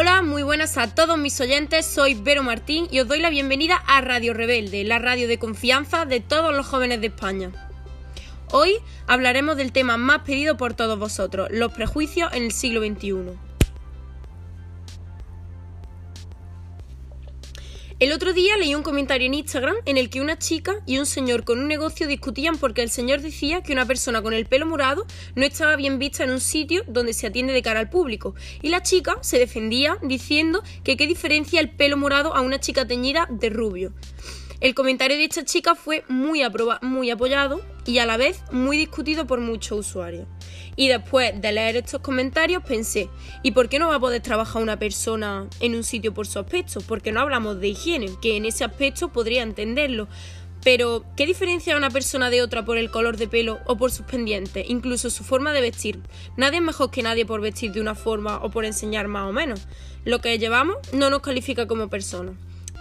Hola, muy buenas a todos mis oyentes, soy Vero Martín y os doy la bienvenida a Radio Rebelde, la radio de confianza de todos los jóvenes de España. Hoy hablaremos del tema más pedido por todos vosotros, los prejuicios en el siglo XXI. El otro día leí un comentario en Instagram en el que una chica y un señor con un negocio discutían porque el señor decía que una persona con el pelo morado no estaba bien vista en un sitio donde se atiende de cara al público y la chica se defendía diciendo que qué diferencia el pelo morado a una chica teñida de rubio. El comentario de esta chica fue muy, muy apoyado y a la vez muy discutido por muchos usuarios. Y después de leer estos comentarios pensé, ¿y por qué no va a poder trabajar una persona en un sitio por su aspecto? Porque no hablamos de higiene, que en ese aspecto podría entenderlo. Pero, ¿qué diferencia una persona de otra por el color de pelo o por sus pendientes, incluso su forma de vestir? Nadie es mejor que nadie por vestir de una forma o por enseñar más o menos. Lo que llevamos no nos califica como personas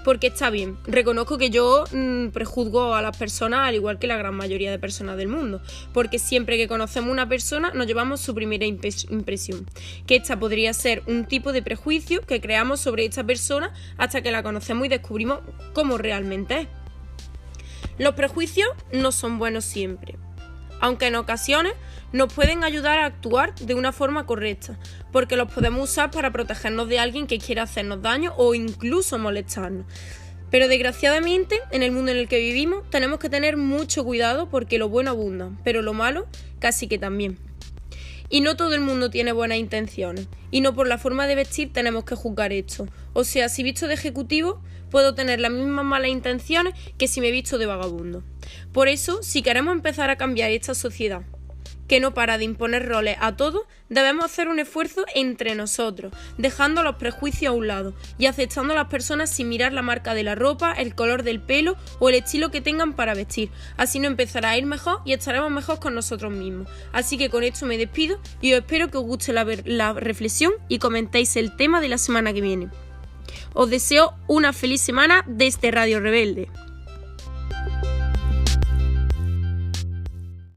porque está bien. Reconozco que yo mm, prejuzgo a las personas al igual que la gran mayoría de personas del mundo, porque siempre que conocemos una persona nos llevamos su primera impresión, que esta podría ser un tipo de prejuicio que creamos sobre esta persona hasta que la conocemos y descubrimos cómo realmente es. Los prejuicios no son buenos siempre, aunque en ocasiones nos pueden ayudar a actuar de una forma correcta, porque los podemos usar para protegernos de alguien que quiera hacernos daño o incluso molestarnos. Pero desgraciadamente, en el mundo en el que vivimos, tenemos que tener mucho cuidado porque lo bueno abunda, pero lo malo casi que también. Y no todo el mundo tiene buenas intenciones, y no por la forma de vestir tenemos que juzgar esto. O sea, si visto de ejecutivo, puedo tener las mismas malas intenciones que si me visto de vagabundo. Por eso, si queremos empezar a cambiar esta sociedad, que no para de imponer roles a todos, debemos hacer un esfuerzo entre nosotros, dejando los prejuicios a un lado y aceptando a las personas sin mirar la marca de la ropa, el color del pelo o el estilo que tengan para vestir. Así nos empezará a ir mejor y estaremos mejor con nosotros mismos. Así que con esto me despido y os espero que os guste la reflexión y comentéis el tema de la semana que viene. Os deseo una feliz semana desde Radio Rebelde.